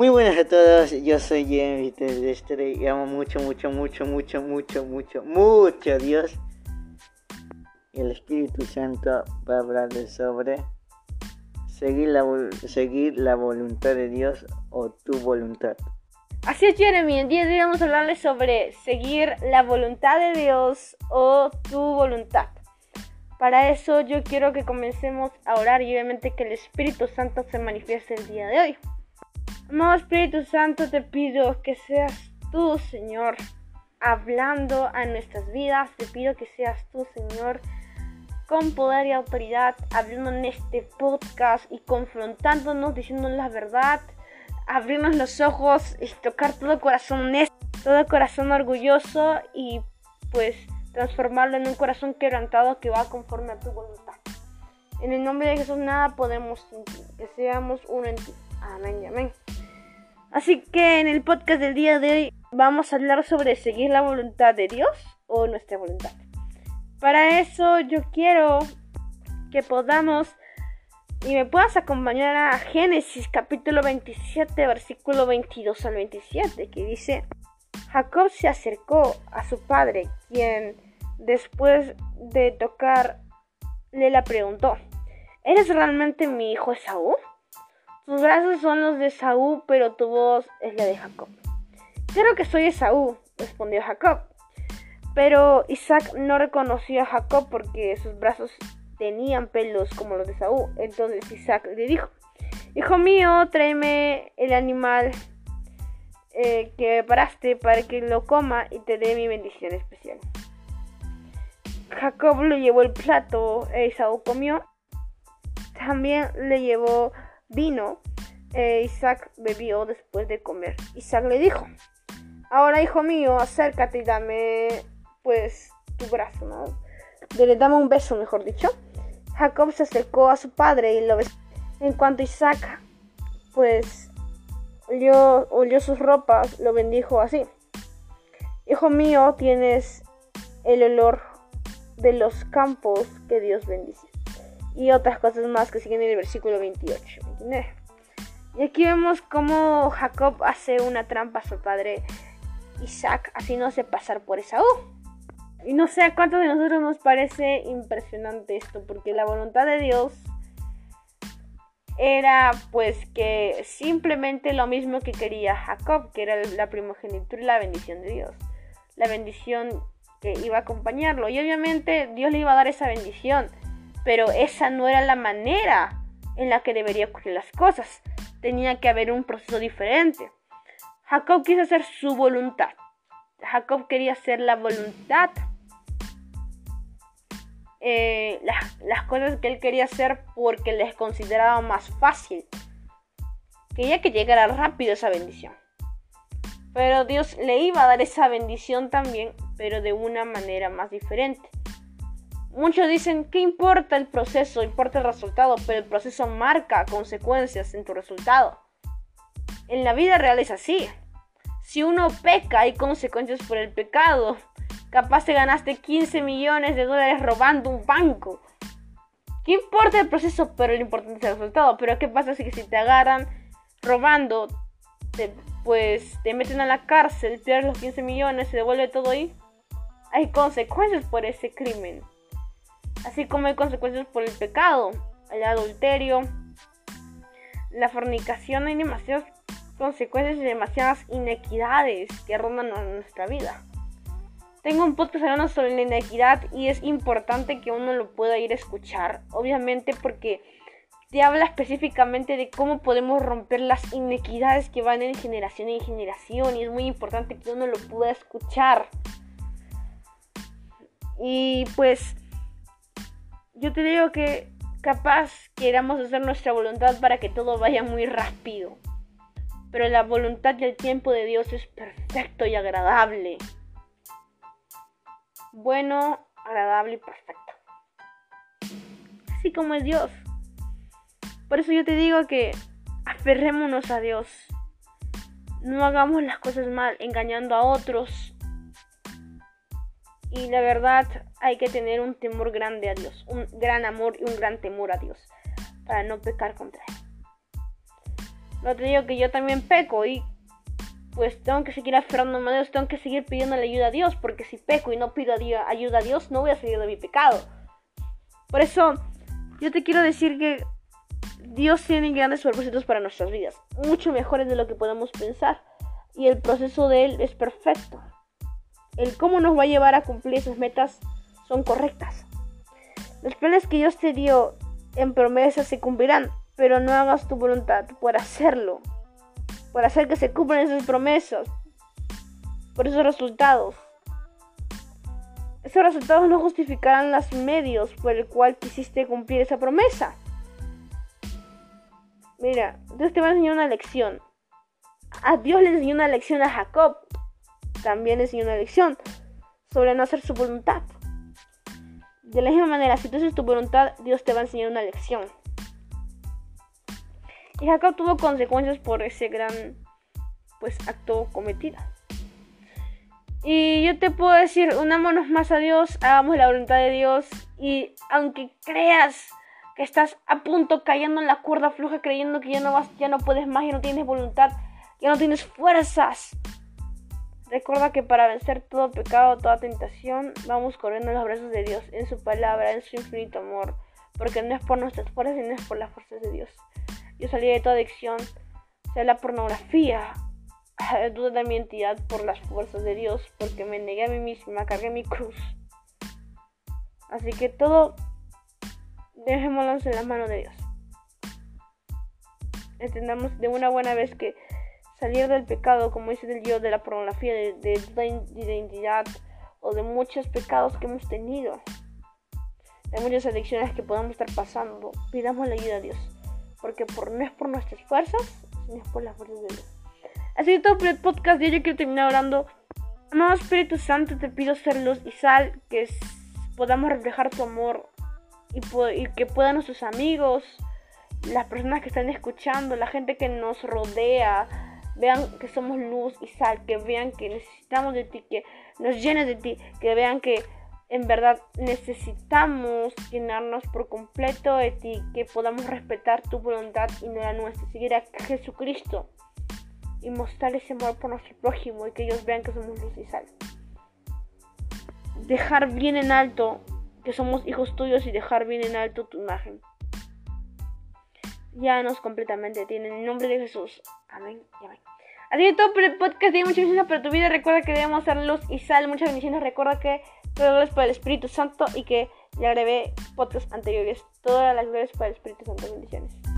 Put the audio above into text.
Muy buenas a todos, yo soy James y amo mucho, mucho, mucho, mucho, mucho, mucho, mucho a Dios. El Espíritu Santo va a hablarles sobre seguir la, seguir la voluntad de Dios o tu voluntad. Así es, Jeremy. En día de hoy vamos a hablarles sobre seguir la voluntad de Dios o tu voluntad. Para eso yo quiero que comencemos a orar y obviamente que el Espíritu Santo se manifieste el día de hoy. Amado Espíritu Santo, te pido que seas tú, Señor, hablando a nuestras vidas. Te pido que seas tú, Señor, con poder y autoridad, hablando en este podcast y confrontándonos, diciéndonos la verdad, abrirnos los ojos y tocar todo corazón honesto, todo corazón orgulloso y pues transformarlo en un corazón quebrantado que va conforme a tu voluntad. En el nombre de Jesús nada podemos que seamos uno en ti. Amén y amén. Así que en el podcast del día de hoy vamos a hablar sobre seguir la voluntad de Dios o nuestra voluntad. Para eso yo quiero que podamos y me puedas acompañar a Génesis capítulo 27 versículo 22 al 27 que dice Jacob se acercó a su padre quien después de tocar le la preguntó ¿Eres realmente mi hijo Esaú? Tus brazos son los de Esaú, pero tu voz es la de Jacob. Creo que soy Esaú, respondió Jacob. Pero Isaac no reconoció a Jacob porque sus brazos tenían pelos como los de Esaú. Entonces Isaac le dijo, Hijo mío, tráeme el animal eh, que paraste para que lo coma y te dé mi bendición especial. Jacob le llevó el plato, Esaú comió. También le llevó vino, e Isaac bebió después de comer. Isaac le dijo, ahora hijo mío, acércate y dame pues tu brazo, ¿no? Le dame un beso, mejor dicho. Jacob se acercó a su padre y lo besó. En cuanto Isaac pues olió, olió sus ropas, lo bendijo así. Hijo mío, tienes el olor de los campos que Dios bendice y otras cosas más que siguen en el versículo 28. Y aquí vemos cómo Jacob hace una trampa a su padre Isaac, así no hace pasar por Esaú. Y no sé a cuántos de nosotros nos parece impresionante esto, porque la voluntad de Dios era pues que simplemente lo mismo que quería Jacob, que era la primogenitura y la bendición de Dios. La bendición que iba a acompañarlo. Y obviamente Dios le iba a dar esa bendición pero esa no era la manera en la que debería ocurrir las cosas. Tenía que haber un proceso diferente. Jacob quiso hacer su voluntad. Jacob quería hacer la voluntad. Eh, las, cosas que él quería hacer porque les consideraba más fácil. Quería que llegara rápido esa bendición. Pero Dios le iba a dar esa bendición también, pero de una manera más diferente. Muchos dicen, ¿qué importa el proceso? Importa el resultado, pero el proceso marca consecuencias en tu resultado. En la vida real es así. Si uno peca, hay consecuencias por el pecado. Capaz te ganaste 15 millones de dólares robando un banco. ¿Qué importa el proceso? Pero lo importante es el resultado. Pero ¿qué pasa si, te agarran robando, pues te meten a la cárcel, pierdes los 15 millones, se devuelve todo ahí? Hay consecuencias por ese crimen así como hay consecuencias por el pecado, el adulterio, la fornicación, hay demasiadas consecuencias y demasiadas inequidades que rondan nuestra vida. Tengo un podcast hablando sobre la inequidad y es importante que uno lo pueda ir a escuchar, obviamente porque te habla específicamente de cómo podemos romper las inequidades que van en generación en generación y es muy importante que uno lo pueda escuchar. Y pues yo te digo que capaz queramos hacer nuestra voluntad para que todo vaya muy rápido. Pero la voluntad y el tiempo de Dios es perfecto y agradable. Bueno, agradable y perfecto. Así como es Dios. Por eso yo te digo que aferrémonos a Dios. No hagamos las cosas mal engañando a otros y la verdad hay que tener un temor grande a Dios, un gran amor y un gran temor a Dios para no pecar contra Él. No te digo que yo también peco y pues tengo que seguir aferrándome a Dios, tengo que seguir pidiéndole ayuda a Dios, porque si peco y no pido ayuda a Dios, no voy a salir de mi pecado. Por eso, yo te quiero decir que Dios tiene grandes propósitos para nuestras vidas, mucho mejores de lo que podemos pensar, y el proceso de Él es perfecto. El cómo nos va a llevar a cumplir esas metas son correctas. Los planes que Dios te dio en promesas se cumplirán, pero no hagas tu voluntad por hacerlo, por hacer que se cumplan esas promesas, por esos resultados. Esos resultados no justificarán los medios por el cual quisiste cumplir esa promesa. Mira, Dios te va a enseñar una lección. A Dios le enseñó una lección a Jacob. También enseñó una lección sobre no hacer su voluntad. De la misma manera, si tú haces tu voluntad, Dios te va a enseñar una lección. Y Jacob tuvo consecuencias por ese gran pues acto cometido. Y yo te puedo decir, unámonos más a Dios, hagamos la voluntad de Dios y aunque creas que estás a punto cayendo en la cuerda floja creyendo que ya no vas, ya no puedes más, ya no tienes voluntad, ya no tienes fuerzas. Recuerda que para vencer todo pecado, toda tentación, vamos corriendo en los brazos de Dios, en su palabra, en su infinito amor, porque no es por nuestras fuerzas, sino es por las fuerzas de Dios. Yo salí de toda adicción, sea la pornografía, duda de mi identidad por las fuerzas de Dios, porque me negué a mí misma, cargué mi cruz. Así que todo dejémoslo en la mano de Dios. Entendamos de una buena vez que salir del pecado, como dice el Dios, de la pornografía, de, de, identidad o de muchos pecados que hemos tenido, de muchas adicciones que podemos estar pasando, pidamos la ayuda a Dios, porque por, no es por nuestras fuerzas, sino es por las fuerzas de Dios. Así que todo por el podcast de yo quiero terminar orando. Amado Espíritu Santo, te pido ser luz y sal, que podamos reflejar tu amor y, que puedan nuestros amigos, las personas que están escuchando, la gente que nos rodea, vean que somos luz y sal, que vean que necesitamos de ti, que nos llenes de ti, que vean que en verdad necesitamos llenarnos por completo de ti, que podamos respetar tu voluntad y no la nuestra, seguir a Jesucristo y mostrar ese amor por nuestro prójimo y que ellos vean que somos luz y sal. Dejar bien en alto que somos hijos tuyos y dejar bien en alto tu imagen. Ya nos completamente tienen. En nombre de Jesús. Amén y amén. Así que todo por el podcast. De muchas bendiciones para tu vida. Recuerda que debemos ser luz y sal. Muchas bendiciones. Recuerda que todo es para el Espíritu Santo y que ya grabé podcasts anteriores. Todas las glorias para el Espíritu Santo. Bendiciones.